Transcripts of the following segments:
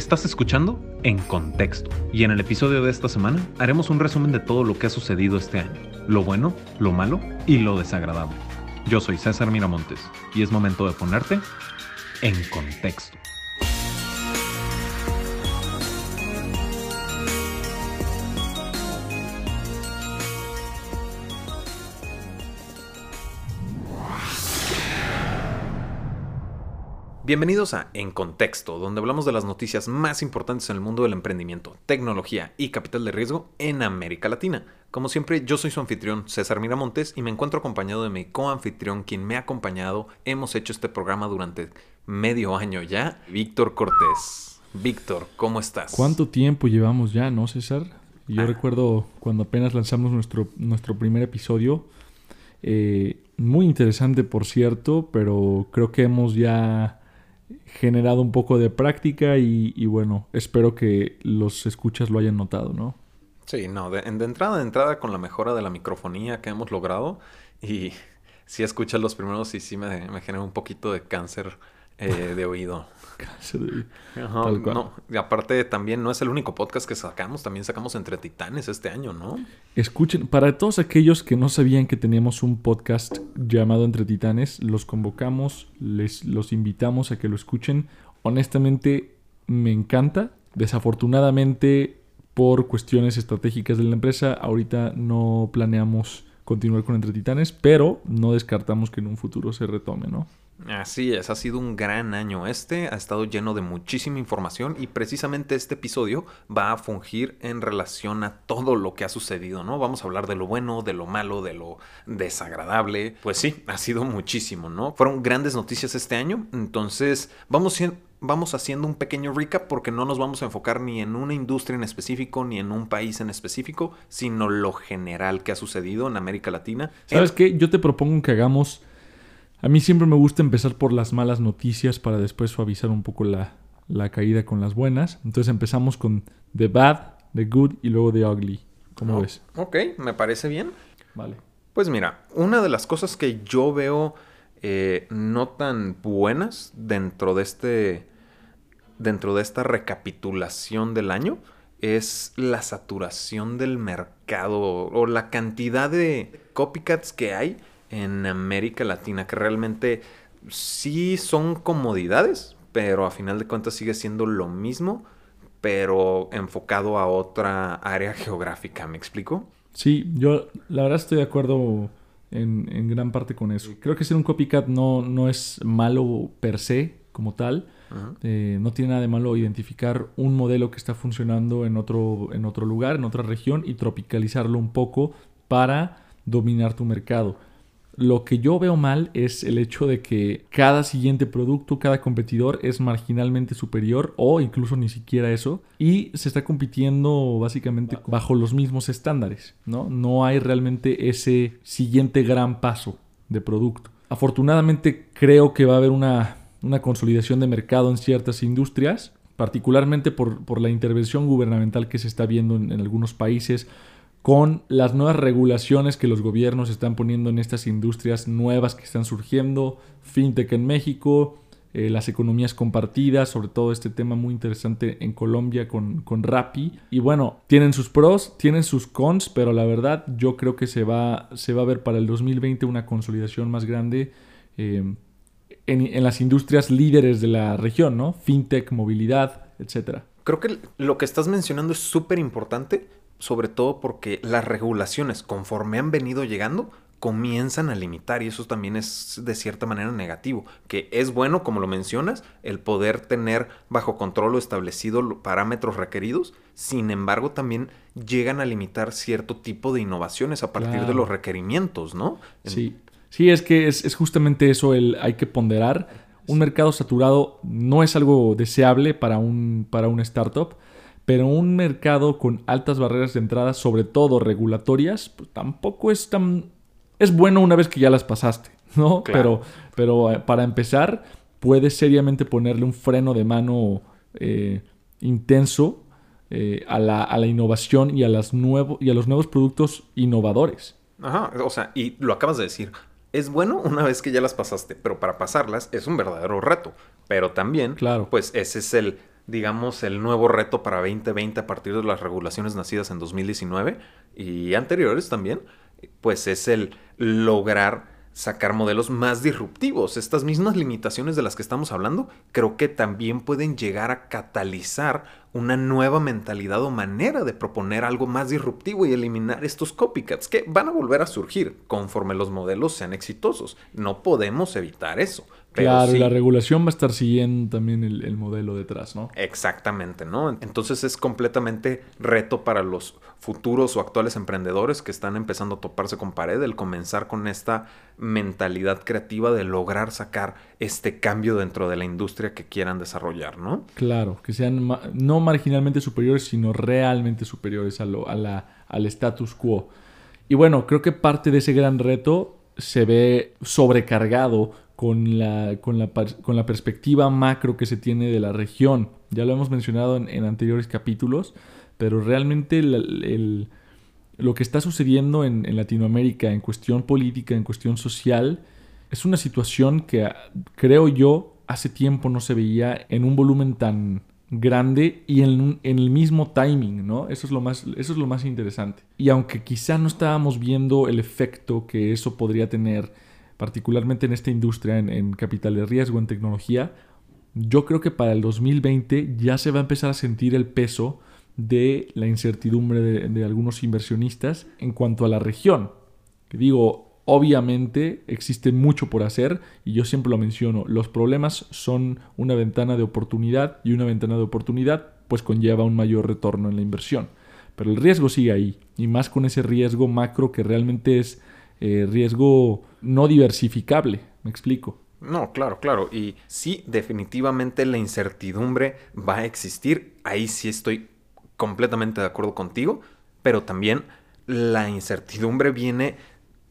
Estás escuchando En Contexto y en el episodio de esta semana haremos un resumen de todo lo que ha sucedido este año, lo bueno, lo malo y lo desagradable. Yo soy César Miramontes y es momento de ponerte en contexto. Bienvenidos a En Contexto, donde hablamos de las noticias más importantes en el mundo del emprendimiento, tecnología y capital de riesgo en América Latina. Como siempre, yo soy su anfitrión César Miramontes y me encuentro acompañado de mi coanfitrión, quien me ha acompañado. Hemos hecho este programa durante medio año ya, Víctor Cortés. Víctor, ¿cómo estás? ¿Cuánto tiempo llevamos ya, no, César? Yo Ah. recuerdo cuando apenas lanzamos nuestro, nuestro primer episodio. eh, muy interesante, por cierto, pero creo que hemos ya generado un poco de práctica y, bueno, espero que los escuchas lo hayan notado, ¿no? Sí, no, de, de entrada, de entrada con la mejora de la microfonía que hemos logrado y si escuchas los primeros y sí me, me genera un poquito de cáncer eh, de oído. Ajá, Tal cual. no, y aparte también no es el único podcast que sacamos, también sacamos Entre Titanes este año, ¿no? Escuchen, para todos aquellos que no sabían que teníamos un podcast llamado Entre Titanes, los convocamos, les los invitamos a que lo escuchen. Honestamente, me encanta. Desafortunadamente, por cuestiones estratégicas de la empresa, ahorita no planeamos continuar con Entre Titanes, pero no descartamos que en un futuro se retome, ¿no? Así es, ha sido un gran año este, ha estado lleno de muchísima información y precisamente este episodio va a fungir en relación a todo lo que ha sucedido, ¿no? Vamos a hablar de lo bueno, de lo malo, de lo desagradable. Pues sí, ha sido muchísimo, ¿no? Fueron grandes noticias este año, entonces vamos, vamos haciendo un pequeño recap porque no nos vamos a enfocar ni en una industria en específico ni en un país en específico, sino lo general que ha sucedido en América Latina. ¿Sabes qué? Yo te propongo que hagamos... A mí siempre me gusta empezar por las malas noticias para después suavizar un poco la, la caída con las buenas. Entonces empezamos con The Bad, The Good y luego The Ugly. ¿Cómo Oh, ves? Ok, me parece bien. Vale. Pues mira, una de las cosas que yo veo eh, no tan buenas dentro de este. dentro de esta recapitulación del año es la saturación del mercado o la cantidad de copycats que hay en América Latina, que realmente sí son comodidades, pero a final de cuentas sigue siendo lo mismo, pero enfocado a otra área geográfica, ¿me explico? Sí, yo la verdad estoy de acuerdo en, en gran parte con eso. Creo que ser un copycat no, no es malo per se como tal. Eh, no tiene nada de malo identificar un modelo que está funcionando en otro, en otro lugar, en otra región y tropicalizarlo un poco para dominar tu mercado. Lo que yo veo mal es el hecho de que cada siguiente producto, cada competidor es marginalmente superior o incluso ni siquiera eso y se está compitiendo básicamente bajo los mismos estándares, ¿no? No hay realmente ese siguiente gran paso de producto. Afortunadamente creo que va a haber una, una consolidación de mercado en ciertas industrias, particularmente por, por la intervención gubernamental que se está viendo en, en algunos países, con las nuevas regulaciones que los gobiernos están poniendo en estas industrias nuevas que están surgiendo, fintech en México, eh, las economías compartidas, sobre todo este tema muy interesante en Colombia con, con Rappi. Y bueno, tienen sus pros, tienen sus cons, pero la verdad yo creo que se va, se va a ver para el 2020 una consolidación más grande. eh, en, en las industrias líderes de la región, ¿no? Fintech, movilidad, etcétera. Creo que lo que estás mencionando es súper importante, sobre todo porque las regulaciones, conforme han venido llegando, comienzan a limitar y eso también es de cierta manera negativo, que es bueno, como lo mencionas, el poder tener bajo control o establecido los parámetros requeridos, sin embargo también llegan a limitar cierto tipo de innovaciones a partir de los requerimientos, ¿no? Sí, sí, es que es, es justamente eso el hay que ponderar. Un mercado saturado no es algo deseable para un, para un startup, pero un mercado con altas barreras de entrada, sobre todo regulatorias, pues tampoco es tan... Es bueno una vez que ya las pasaste, ¿no? Claro. Pero, pero eh, para empezar, puedes seriamente ponerle un freno de mano eh, intenso eh, a, la, a la innovación y a, las nuevo, y a los nuevos productos innovadores. Ajá, o sea, y lo acabas de decir. Es bueno una vez que ya las pasaste, pero para pasarlas es un verdadero reto. Pero también, Claro. pues ese es el digamos, el nuevo reto para 2020 a partir de las regulaciones nacidas en 2019 y anteriores también, pues es el lograr sacar modelos más disruptivos. Estas mismas limitaciones de las que estamos hablando creo que también pueden llegar a catalizar una nueva mentalidad o manera de proponer algo más disruptivo y eliminar estos copycats que van a volver a surgir conforme los modelos sean exitosos. No podemos evitar eso claro, la regulación va a estar siguiendo también el, modelo detrás, ¿no? Exactamente, ¿no? Entonces es completamente reto para los futuros o actuales emprendedores que están empezando a toparse con pared el comenzar con esta mentalidad creativa de lograr sacar este cambio dentro de la industria que quieran desarrollar, ¿no? Claro, que sean no marginalmente superiores, sino realmente superiores a lo, a la, al status quo. Y bueno, creo que parte de ese gran reto se ve sobrecargado con la, con la, con la perspectiva macro que se tiene de la región. Ya lo hemos mencionado en, anteriores capítulos, pero realmente lo que está sucediendo en, en, Latinoamérica en cuestión política, en cuestión social, es una situación que creo yo hace tiempo no se veía en un volumen tan grande y en, en, el mismo timing, ¿no? Eso es, lo más, eso es lo más interesante. Y aunque quizá no estábamos viendo el efecto que eso podría tener particularmente en esta industria, en, capital de riesgo, en tecnología, yo creo que para el 2020 ya se va a empezar a sentir el peso de la incertidumbre de, algunos inversionistas en cuanto a la región. Que digo, obviamente existe mucho por hacer y yo siempre lo menciono, los problemas son una ventana de oportunidad y una ventana de oportunidad pues conlleva un mayor retorno en la inversión. Pero el riesgo sigue ahí y más con ese riesgo macro que realmente es eh, riesgo no diversificable. ¿Me explico? No, claro, claro. Y sí, definitivamente la incertidumbre va a existir. Ahí sí estoy completamente de acuerdo contigo. Pero también la incertidumbre viene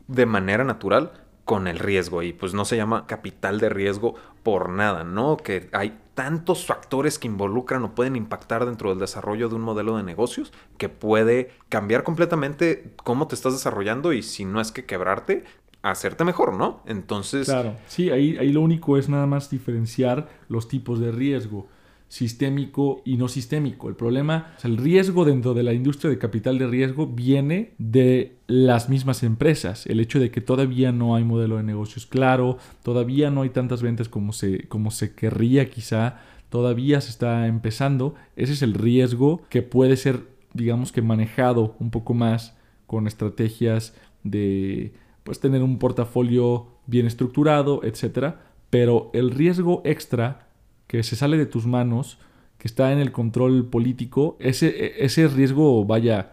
de manera natural con el riesgo y pues no se llama capital de riesgo por nada, ¿no? Que hay tantos factores que involucran o pueden impactar dentro del desarrollo de un modelo de negocios que puede cambiar completamente cómo te estás desarrollando y si no es que quebrarte, hacerte mejor, ¿no? Entonces... Claro, sí, ahí, ahí lo único es nada más diferenciar los tipos de riesgo sistémico y no sistémico. El problema, el riesgo dentro de la industria de capital de riesgo viene de las mismas empresas. El hecho de que todavía no hay modelo de negocios claro, todavía no hay tantas ventas como se, como se querría quizá, todavía se está empezando. Ese es el riesgo que puede ser, digamos que manejado un poco más con estrategias de pues tener un portafolio bien estructurado, etcétera, pero el riesgo extra que se sale de tus manos, que está en el control político, ese, ese riesgo vaya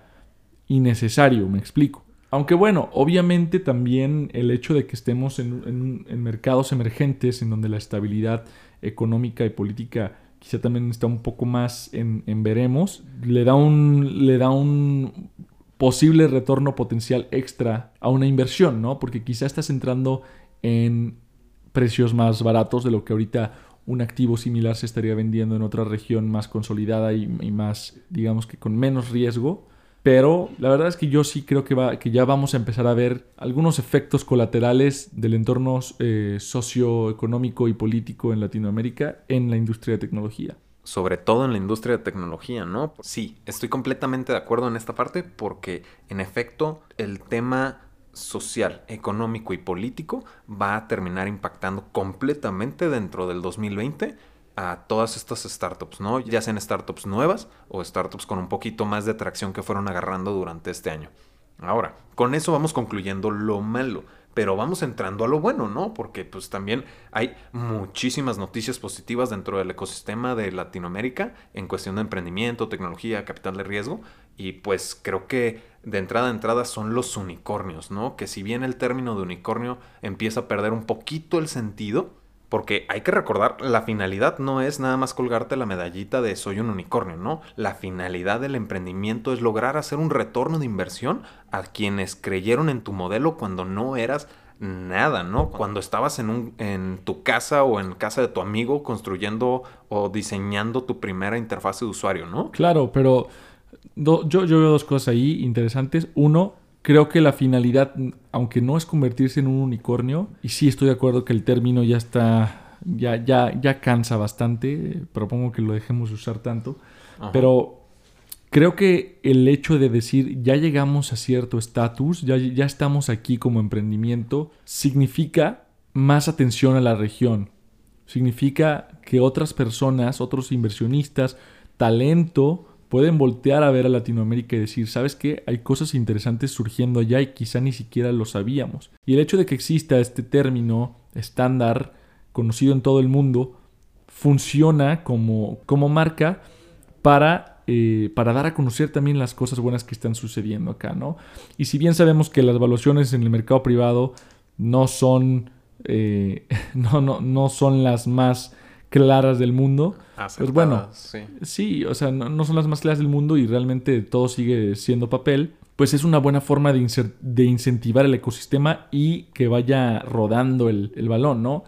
innecesario, me explico. Aunque bueno, obviamente también el hecho de que estemos en, mercados emergentes en donde la estabilidad económica y política quizá también está un poco más en, en, veremos, le da un, le da un posible retorno potencial extra a una inversión, ¿no? Porque quizá estás entrando en precios más baratos de lo que ahorita un activo similar se estaría vendiendo en otra región más consolidada y, más, digamos que con menos riesgo. Pero la verdad es que yo sí creo que, va, que ya vamos a empezar a ver algunos efectos colaterales del entorno eh, socioeconómico y político en Latinoamérica en la industria de tecnología. Sobre todo en la industria de tecnología, ¿no? Sí, estoy completamente de acuerdo en esta parte porque en efecto el tema social, económico y político va a terminar impactando completamente dentro del 2020 a todas estas startups, ¿no? Ya sean startups nuevas o startups con un poquito más de atracción que fueron agarrando durante este año. Ahora, con eso vamos concluyendo lo malo, pero vamos entrando a lo bueno, ¿no? Porque pues también hay muchísimas noticias positivas dentro del ecosistema de Latinoamérica en cuestión de emprendimiento, tecnología, capital de riesgo y pues creo que de entrada a entrada son los unicornios, ¿no? Que si bien el término de unicornio empieza a perder un poquito el sentido, porque hay que recordar, la finalidad no es nada más colgarte la medallita de soy un unicornio, ¿no? La finalidad del emprendimiento es lograr hacer un retorno de inversión a quienes creyeron en tu modelo cuando no eras nada, ¿no? Cuando estabas en, un, en tu casa o en casa de tu amigo construyendo o diseñando tu primera interfaz de usuario, ¿no? Claro, pero yo, yo veo dos cosas ahí interesantes. Uno, creo que la finalidad, aunque no es convertirse en un unicornio, y sí estoy de acuerdo que el término ya está Ya, ya, ya cansa bastante. Propongo que lo dejemos de usar tanto. Pero creo que el hecho de decir ya llegamos a cierto estatus, ya, ya estamos aquí como emprendimiento, significa más atención a la región. Significa que otras personas, otros inversionistas, talento, pueden voltear a ver a Latinoamérica y decir, ¿sabes qué? Hay cosas interesantes surgiendo allá y quizá ni siquiera lo sabíamos. Y el hecho de que exista este término estándar, conocido en todo el mundo, funciona como, como marca para, eh, para dar a conocer también las cosas buenas que están sucediendo acá, ¿no? Y si bien sabemos que las evaluaciones en el mercado privado no son, eh, no, no, no son las más claras del mundo. pues bueno, sí. o sea, no, son las más claras del mundo y realmente todo sigue siendo papel. Pues es una buena forma de, de incentivar el ecosistema y que vaya rodando el, balón, ¿no?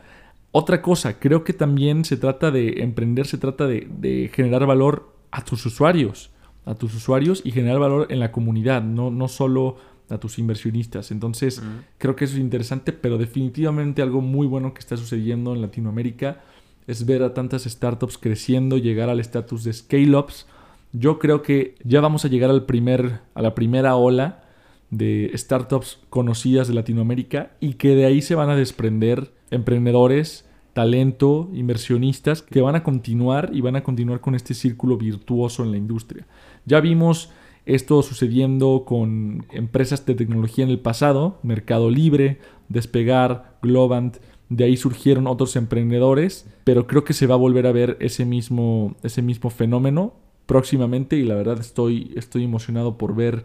Otra cosa, creo que también se trata de emprender, se trata de, generar valor a tus usuarios, a tus usuarios y generar valor en la comunidad, no, no solo a tus inversionistas. Entonces, creo que eso es interesante, pero definitivamente algo muy bueno que está sucediendo en Latinoamérica es ver a tantas startups creciendo, llegar al estatus de scale-ups. Yo creo que ya vamos a llegar al primer, a la primera ola de startups conocidas de Latinoamérica y que de ahí se van a desprender emprendedores, talento, inversionistas que van a continuar y van a continuar con este círculo virtuoso en la industria. Ya vimos esto sucediendo con empresas de tecnología en el pasado, Mercado Libre, Despegar, Globant, de ahí surgieron otros emprendedores, pero creo que se va a volver a ver ese mismo, ese mismo fenómeno próximamente y la verdad estoy, estoy emocionado por ver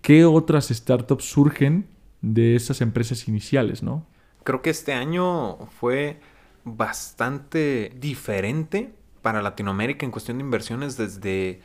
qué otras startups surgen de esas empresas iniciales, ¿no? Creo que este año fue bastante diferente para Latinoamérica en cuestión de inversiones desde eh,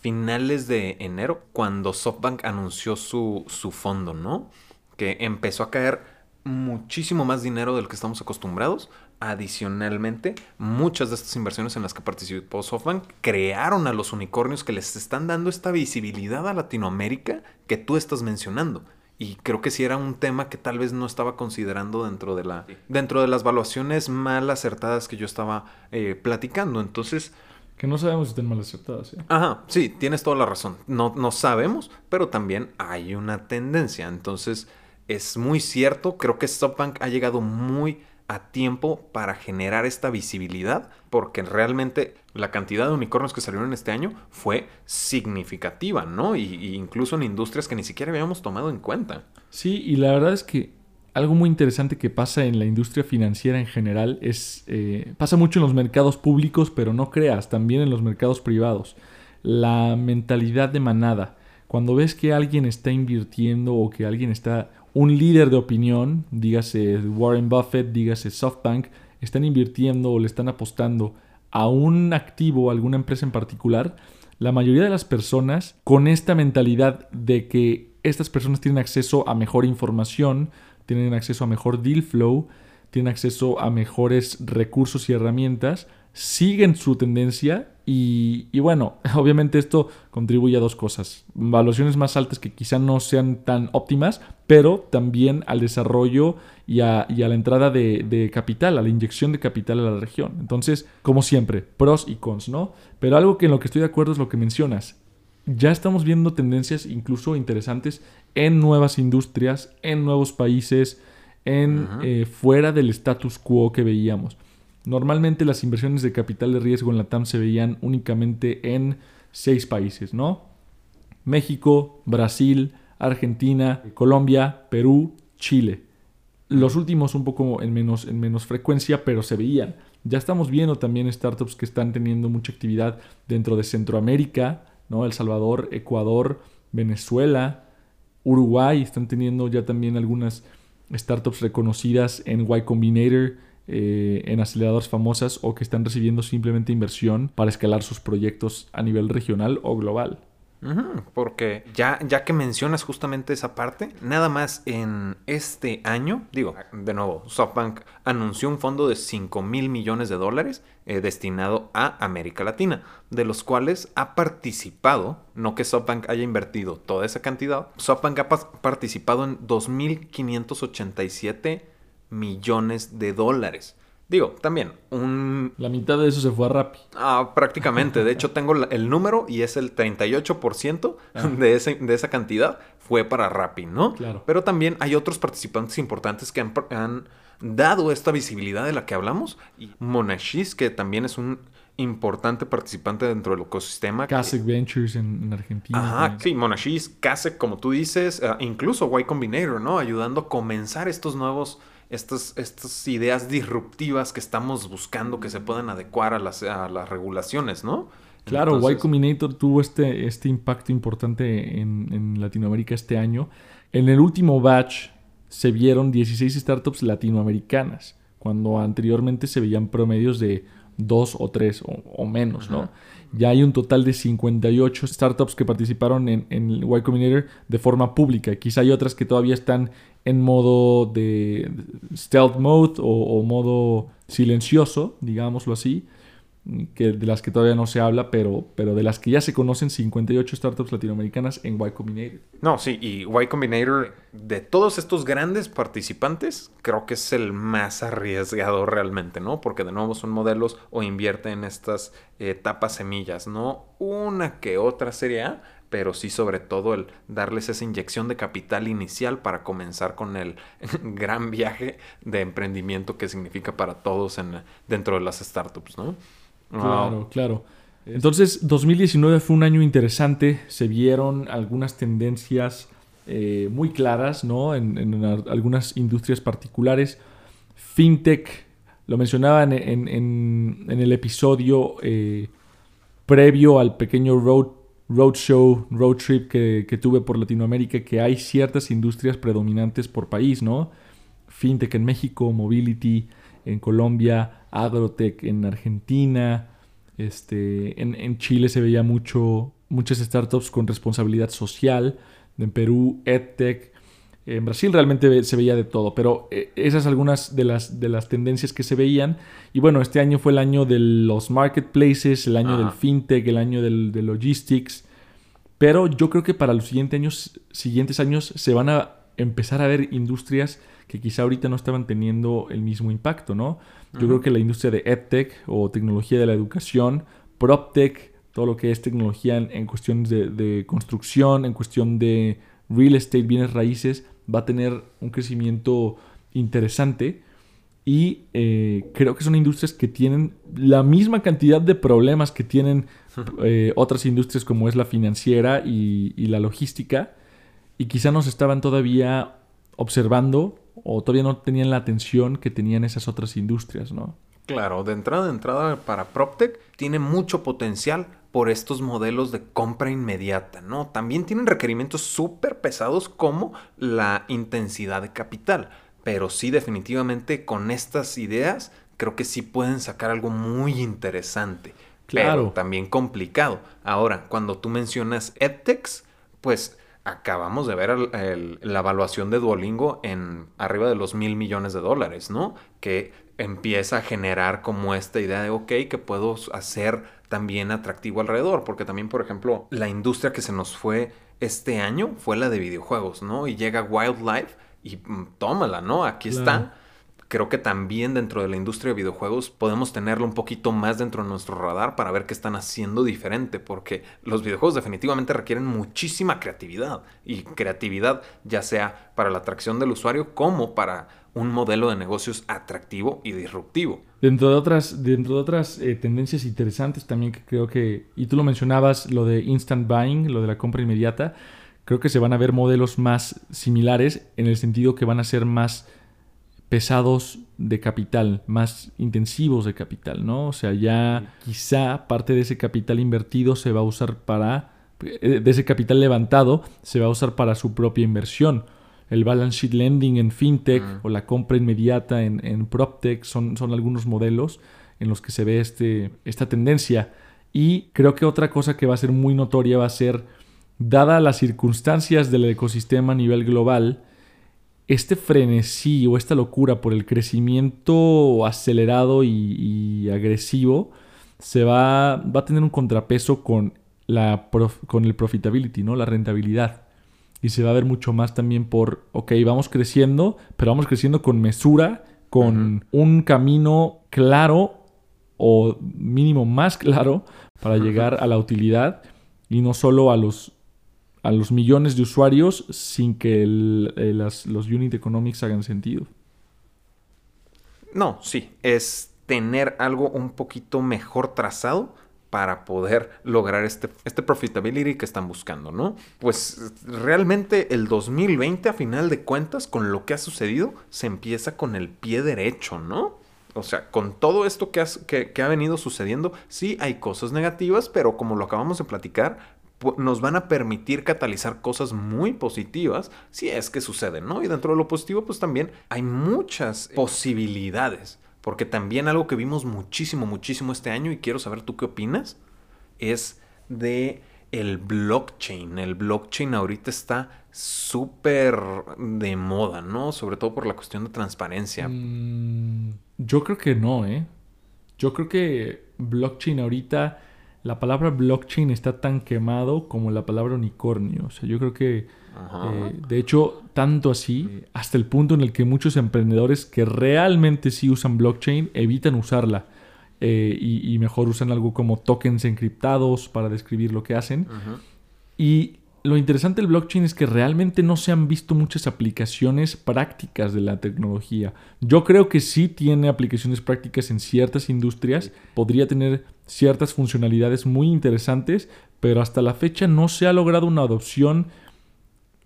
finales de enero, cuando SoftBank anunció su, su fondo, ¿no? Que empezó a caer muchísimo más dinero del que estamos acostumbrados. Adicionalmente, muchas de estas inversiones en las que participó SoftBank crearon a los unicornios que les están dando esta visibilidad a Latinoamérica que tú estás mencionando. Y creo que sí era un tema que tal vez no estaba considerando dentro de, la, dentro de las valuaciones mal acertadas que yo estaba eh, platicando. Entonces, que no sabemos si están mal acertadas. ¿eh? Ajá, sí, tienes toda la razón. No, no sabemos, pero también hay una tendencia. Entonces, es muy cierto. Creo que SoftBank ha llegado muy a tiempo para generar esta visibilidad, porque realmente la cantidad de unicornios que salieron este año fue significativa, ¿no? Y, incluso en industrias que ni siquiera habíamos tomado en cuenta. Sí, y la verdad es que algo muy interesante que pasa en la industria financiera en general es, eh, pasa mucho en los mercados públicos, pero no creas, también en los mercados privados. La mentalidad de manada. Cuando ves que alguien está invirtiendo o que alguien está un líder de opinión, dígase Warren Buffett, dígase SoftBank, están invirtiendo o le están apostando a un activo, a alguna empresa en particular, la mayoría de las personas con esta mentalidad de que estas personas tienen acceso a mejor información, tienen acceso a mejor deal flow, tienen acceso a mejores recursos y herramientas, siguen su tendencia y, bueno, obviamente esto contribuye a dos cosas. Valuaciones más altas que quizá no sean tan óptimas, pero también al desarrollo y a, la entrada de, capital, a la inyección de capital a la región. Entonces, como siempre, pros y cons, ¿no? Pero algo que en lo que estoy de acuerdo es lo que mencionas. Ya estamos viendo tendencias incluso interesantes en nuevas industrias, en nuevos países, en eh, fuera del status quo que veíamos. Normalmente las inversiones de capital de riesgo en la TAM se veían únicamente en seis países, ¿no? México, Brasil, Argentina, Colombia, Perú, Chile. Los últimos un poco en menos, en menos frecuencia, pero se veían. Ya estamos viendo también startups que están teniendo mucha actividad dentro de Centroamérica, ¿no? El Salvador, Ecuador, Venezuela, Uruguay, están teniendo ya también algunas startups reconocidas en Y Combinator, eh, en aceleradoras famosas o que están recibiendo simplemente inversión para escalar sus proyectos a nivel regional o global. porque ya, ya que mencionas justamente esa parte, nada más en este año, digo, de nuevo, SoftBank anunció un fondo de 5 mil millones de dólares eh, destinado a América Latina, de los cuales ha participado, no que SoftBank haya invertido toda esa cantidad, SoftBank ha participado en 2.587 millones de dólares. Digo, también, un... La mitad de eso se fue a Rappi. Ah, prácticamente. De hecho, tengo el número y es el 38% ah. de, ese, de esa cantidad fue para Rappi, ¿no? Claro. Pero también hay otros participantes importantes que han, dado esta visibilidad de la que hablamos. Y Monashis, que también es un importante participante dentro del ecosistema. Kasek Ventures en, Argentina. Ajá, sí, Monashis, Kasek, como tú dices, eh, incluso Y Combinator, ¿no? Ayudando a comenzar estos nuevos estas, estas ideas disruptivas que estamos buscando que se puedan adecuar a las, a las regulaciones, ¿no? Claro, Y Combinator tuvo este, este impacto importante en, en, Latinoamérica este año. En el último batch se vieron 16 startups latinoamericanas, cuando anteriormente se veían promedios de dos o tres o, menos, ¿no? Ya hay un total de 58 startups que participaron en, en Y Combinator de forma pública. Quizá hay otras que todavía están en modo de stealth mode o, modo silencioso, digámoslo así, que de las que todavía no se habla, pero, pero de las que ya se conocen 58 startups latinoamericanas en Y Combinator. No, sí, y Y Combinator, de todos estos grandes participantes, creo que es el más arriesgado realmente, ¿no? Porque de nuevo son modelos o invierte en estas etapas semillas, ¿no? Una que otra serie A, pero sí sobre todo el darles esa inyección de capital inicial para comenzar con el gran viaje de emprendimiento que significa para todos en, dentro de las startups, ¿no? Claro, claro. Entonces, 2019 fue un año interesante, se vieron algunas tendencias eh, muy claras, ¿no? En, algunas industrias particulares. FinTech, lo mencionaba en, el episodio eh, previo al pequeño road roadshow, road trip que, tuve por Latinoamérica, que hay ciertas industrias predominantes por país, ¿no? Fintech en México, mobility en Colombia, agrotech en Argentina, este, en, Chile se veía mucho, muchas startups con responsabilidad social, en Perú, EdTech, en Brasil realmente se veía de todo, pero eh, esas algunas de las, de las tendencias que se veían. Y bueno, este año fue el año de los marketplaces, el año del fintech, el año del, de logistics. Pero yo creo que para los siguientes años, siguientes años se van a empezar a ver industrias que quizá ahorita no estaban teniendo el mismo impacto, ¿no? Yo creo que la industria de EdTech o tecnología de la educación, PropTech, todo lo que es tecnología en, en cuestiones de, de construcción, en cuestión de real estate, bienes raíces, va a tener un crecimiento interesante. Y eh, creo que son industrias que tienen la misma cantidad de problemas que tienen eh, otras industrias como es la financiera y, la logística. Y quizá nos estaban todavía observando o todavía no tenían la atención que tenían esas otras industrias, ¿no? Claro, de entrada, de entrada para PropTech tiene mucho potencial por estos modelos de compra inmediata, ¿no? También tienen requerimientos súper pesados como la intensidad de capital, pero sí definitivamente con estas ideas creo que sí pueden sacar algo muy interesante, claro. pero también complicado. Ahora, cuando tú mencionas EdTechs, pues acabamos de ver la evaluación de Duolingo en arriba de los mil millones de dólares, ¿no? Que empieza a generar como esta idea de, ok, que puedo hacer también atractivo alrededor, porque también, por ejemplo, la industria que se nos fue este año fue la de videojuegos, ¿no? Y llega Wildlife y mm, tómala, ¿no? Aquí está. Creo que también dentro de la industria de videojuegos podemos tenerlo un poquito más dentro de nuestro radar para ver qué están haciendo diferente, porque los videojuegos definitivamente requieren muchísima creatividad y creatividad ya sea para la atracción del usuario como para un modelo de negocios atractivo y disruptivo. Dentro de otras, dentro de otras eh, tendencias interesantes también que creo que, y tú lo mencionabas, lo de instant buying, lo de la compra inmediata, creo que se van a ver modelos más similares en el sentido que van a ser más pesados de capital, más intensivos de capital, ¿no? O sea, ya quizá parte de ese capital invertido se va a usar para, eh, de ese capital levantado, se va a usar para su propia inversión el balance sheet lending en fintech o la compra inmediata en, en proptech son, son algunos modelos en los que se ve este, esta tendencia. Y creo que otra cosa que va a ser muy notoria va a ser, dada las circunstancias del ecosistema a nivel global, este frenesí o esta locura por el crecimiento acelerado y, agresivo se va, va, a tener un contrapeso con, la con el profitability, ¿no? la rentabilidad. Y se va a ver mucho más también por, ok, vamos creciendo, pero vamos creciendo con mesura, con un camino claro o mínimo más claro para llegar a la utilidad y no solo a los, a los millones de usuarios sin que eh, los unit economics hagan sentido. No, sí, es tener algo un poquito mejor trazado para poder lograr este, este profitability que están buscando, ¿no? Pues realmente el 2020, a final de cuentas, con lo que ha sucedido, se empieza con el pie derecho, ¿no? O sea, con todo esto que, que, ha venido sucediendo, sí hay cosas negativas, pero como lo acabamos de platicar, nos van a permitir catalizar cosas muy positivas si es que suceden, ¿no? Y dentro de lo positivo, pues también hay muchas posibilidades. Porque también algo que vimos muchísimo, muchísimo este año, y quiero saber tú qué opinas, es de el blockchain. El blockchain ahorita está súper de moda, ¿no? Sobre todo por la cuestión de transparencia. Mm, yo creo que no, ¿eh? Yo creo que blockchain ahorita, la palabra blockchain está tan quemado como la palabra unicornio. O sea, yo creo que eh, de hecho, tanto así, hasta el punto en el que muchos emprendedores que realmente sí usan blockchain evitan usarla. Eh, y, mejor usan algo como tokens encriptados para describir lo que hacen. Y lo interesante del blockchain es que realmente no se han visto muchas aplicaciones prácticas de la tecnología. Yo creo que sí tiene aplicaciones prácticas en ciertas industrias, podría tener ciertas funcionalidades muy interesantes, pero hasta la fecha no se ha logrado una adopción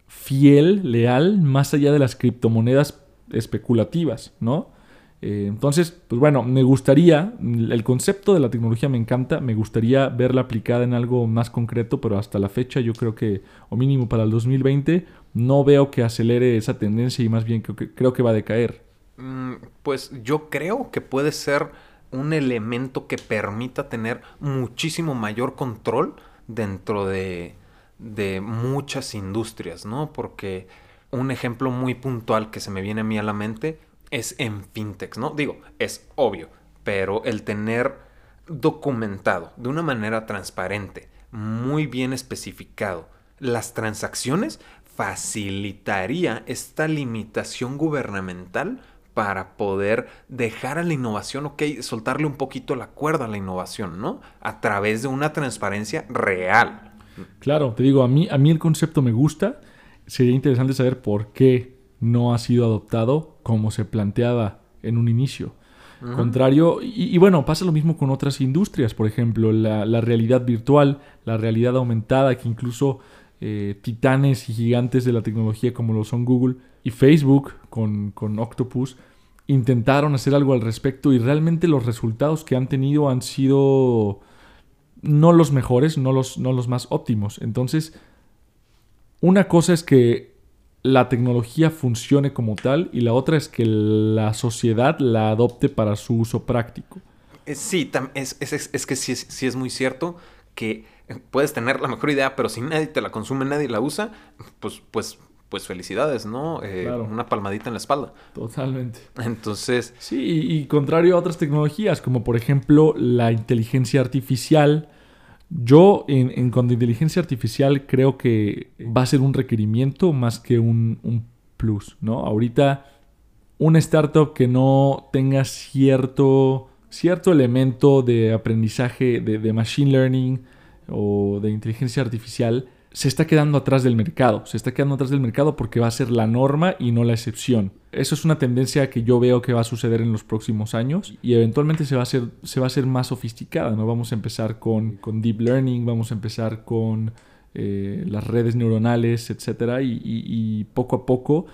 fiel, leal, más allá de las criptomonedas especulativas, ¿no? Eh, entonces, pues bueno, me gustaría, el concepto de la tecnología me encanta, me gustaría verla aplicada en algo más concreto, pero hasta la fecha yo creo que, o mínimo para el 2020, no veo que acelere esa tendencia y más bien creo que, va a decaer. Mm, pues yo creo que puede ser un elemento que permita tener muchísimo mayor control dentro de, de muchas industrias, ¿no? Porque un ejemplo muy puntual que se me viene a mí a la mente es en fintech, ¿no? Digo, es obvio, pero el tener documentado de una manera transparente, muy bien especificado, las transacciones facilitaría esta limitación gubernamental para poder dejar a la innovación, ok, soltarle un poquito la cuerda a la innovación, ¿no? A través de una transparencia real. Claro, te digo, a mí, a mí el concepto me gusta. Sería interesante saber por qué no ha sido adoptado como se planteaba en un inicio. Contrario, y, bueno, pasa lo mismo con otras industrias, por ejemplo, la, realidad virtual, la realidad aumentada, que incluso eh, titanes y gigantes de la tecnología como lo son Google y Facebook con, con Octopus, intentaron hacer algo al respecto y realmente los resultados que han tenido han sido no los mejores, no los, no los más óptimos. Entonces, una cosa es que la tecnología funcione como tal y la otra es que la sociedad la adopte para su uso práctico. Eh, sí, es, es, que sí, sí, es muy cierto que puedes tener la mejor idea, pero si nadie te la consume, nadie la usa, pues, pues, pues felicidades, ¿no? Eh, una palmadita en la espalda. Totalmente. Entonces... Sí, y contrario a otras tecnologías, como por ejemplo la inteligencia artificial, yo, en, cuanto a inteligencia artificial, creo que va a ser un requerimiento más que un, plus, ¿no? Ahorita, una startup que no tenga cierto, cierto elemento de aprendizaje de machine learning o de inteligencia artificial se está quedando atrás del mercado. Se está quedando atrás del mercado porque va a ser la norma y no la excepción. Eso es una tendencia que yo veo que va a suceder en los próximos años y eventualmente se va a hacer, se va a más sofisticada. ¿no? Vamos a empezar con, con deep learning, vamos a empezar con eh, las redes neuronales, etc. y poco a poco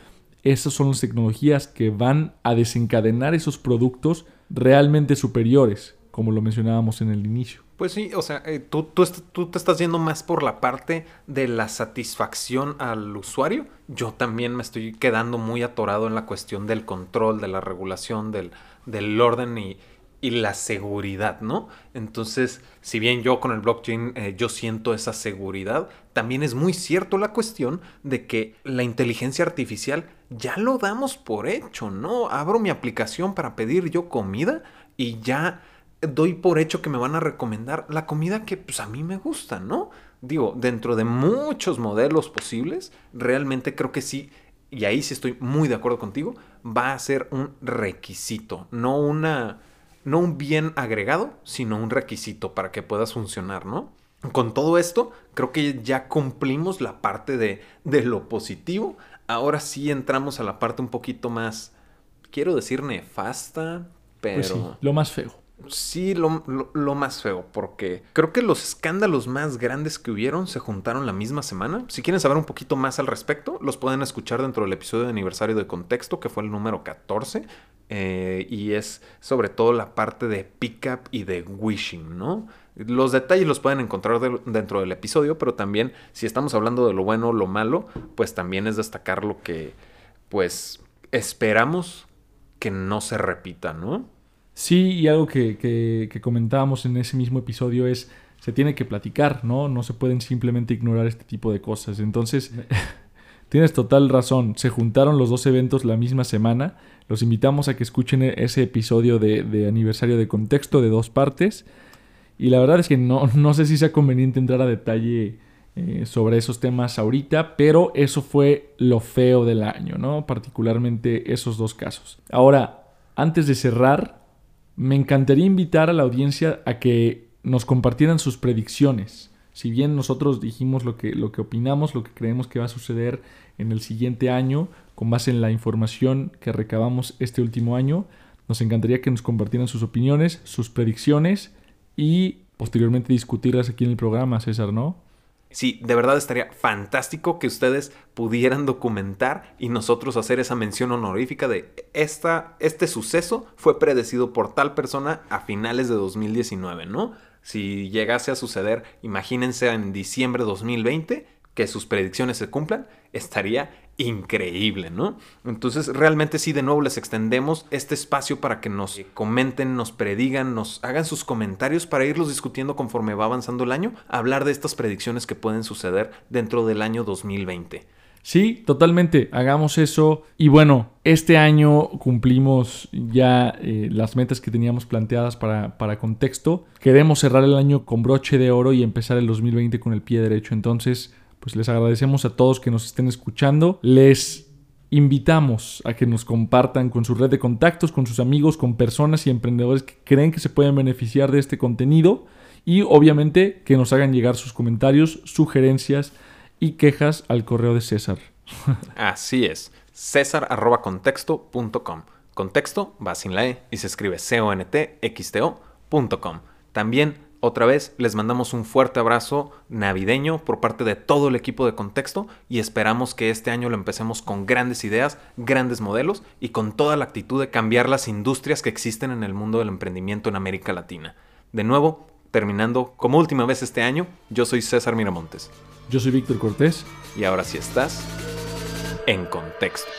esas son las tecnologías que van a desencadenar esos productos realmente superiores, como lo mencionábamos en el inicio. Pues sí, o sea, eh, tú, tú, te estás yendo más por la parte de la satisfacción al usuario. Yo también me estoy quedando muy atorado en la cuestión del control, de la regulación, del, del orden y, la seguridad, ¿no? Entonces, si bien yo con el blockchain eh, yo siento esa seguridad, también es muy cierto la cuestión de que la inteligencia artificial ya lo damos por hecho, ¿no? Abro mi aplicación para pedir yo comida y ya doy por hecho que me van a recomendar la comida que pues a mí me gusta, ¿no? Digo, dentro de muchos modelos posibles, realmente creo que sí, y ahí sí estoy muy de acuerdo contigo, va a ser un requisito, no una no un bien agregado, sino un requisito para que puedas funcionar, ¿no? Con todo esto, creo que ya cumplimos la parte de, de lo positivo. Ahora sí entramos a la parte un poquito más, quiero decir nefasta, pero... Pues sí, lo más feo. Sí, lo, lo, más feo, porque creo que los escándalos más grandes que hubieron se juntaron la misma semana. Si quieren saber un poquito más al respecto, los pueden escuchar dentro del episodio de aniversario de contexto, que fue el número 14. Eh, y es sobre todo la parte de pickup y de wishing, ¿no? Los detalles los pueden encontrar dentro del episodio, pero también si estamos hablando de lo bueno o lo malo, pues también es destacar lo que, pues, esperamos que no se repita, ¿no? Sí, y algo que, que, comentábamos en ese mismo episodio es, se tiene que platicar, ¿no? No se pueden simplemente ignorar este tipo de cosas. Entonces, tienes total razón, se juntaron los dos eventos la misma semana los invitamos a que escuchen e-, ese episodio de, aniversario de contexto de dos partes. Y la verdad es que no, no sé si sea conveniente entrar a detalle eh, sobre esos temas ahorita, pero eso fue lo feo del año, ¿no? Particularmente esos dos casos. Ahora, antes de cerrar, me encantaría invitar a la audiencia a que nos compartieran sus predicciones. Si bien nosotros dijimos lo que, lo que opinamos, lo que creemos que va a suceder en el siguiente año, con base en la información que recabamos este último año. Nos encantaría que nos compartieran sus opiniones, sus predicciones y posteriormente discutirlas aquí en el programa, César, ¿no? Sí, de verdad estaría fantástico que ustedes pudieran documentar y nosotros hacer esa mención honorífica de esta, este suceso fue predecido por tal persona a finales de 2019, ¿no? Si llegase a suceder, imagínense en diciembre de 2020, que sus predicciones se cumplan, estaría increíble, ¿no? Entonces, realmente sí, de nuevo les extendemos este espacio para que nos comenten, nos predigan, nos hagan sus comentarios para irlos discutiendo conforme va avanzando el año, hablar de estas predicciones que pueden suceder dentro del año 2020. Sí, totalmente, hagamos eso. Y bueno, este año cumplimos ya eh, las metas que teníamos planteadas para, para contexto. Queremos cerrar el año con broche de oro y empezar el 2020 con el pie derecho. Entonces, pues les agradecemos a todos que nos estén escuchando. Les invitamos a que nos compartan con su red de contactos, con sus amigos, con personas y emprendedores que creen que se pueden beneficiar de este contenido y obviamente que nos hagan llegar sus comentarios, sugerencias y quejas al correo de César. Así es, césar.contexto.com. Contexto va sin la E y se escribe c o n t x t ocom También otra vez les mandamos un fuerte abrazo navideño por parte de todo el equipo de contexto y esperamos que este año lo empecemos con grandes ideas, grandes modelos y con toda la actitud de cambiar las industrias que existen en el mundo del emprendimiento en América Latina. De nuevo, terminando como última vez este año, yo soy César Miramontes. Yo soy Víctor Cortés. Y ahora sí estás en contexto.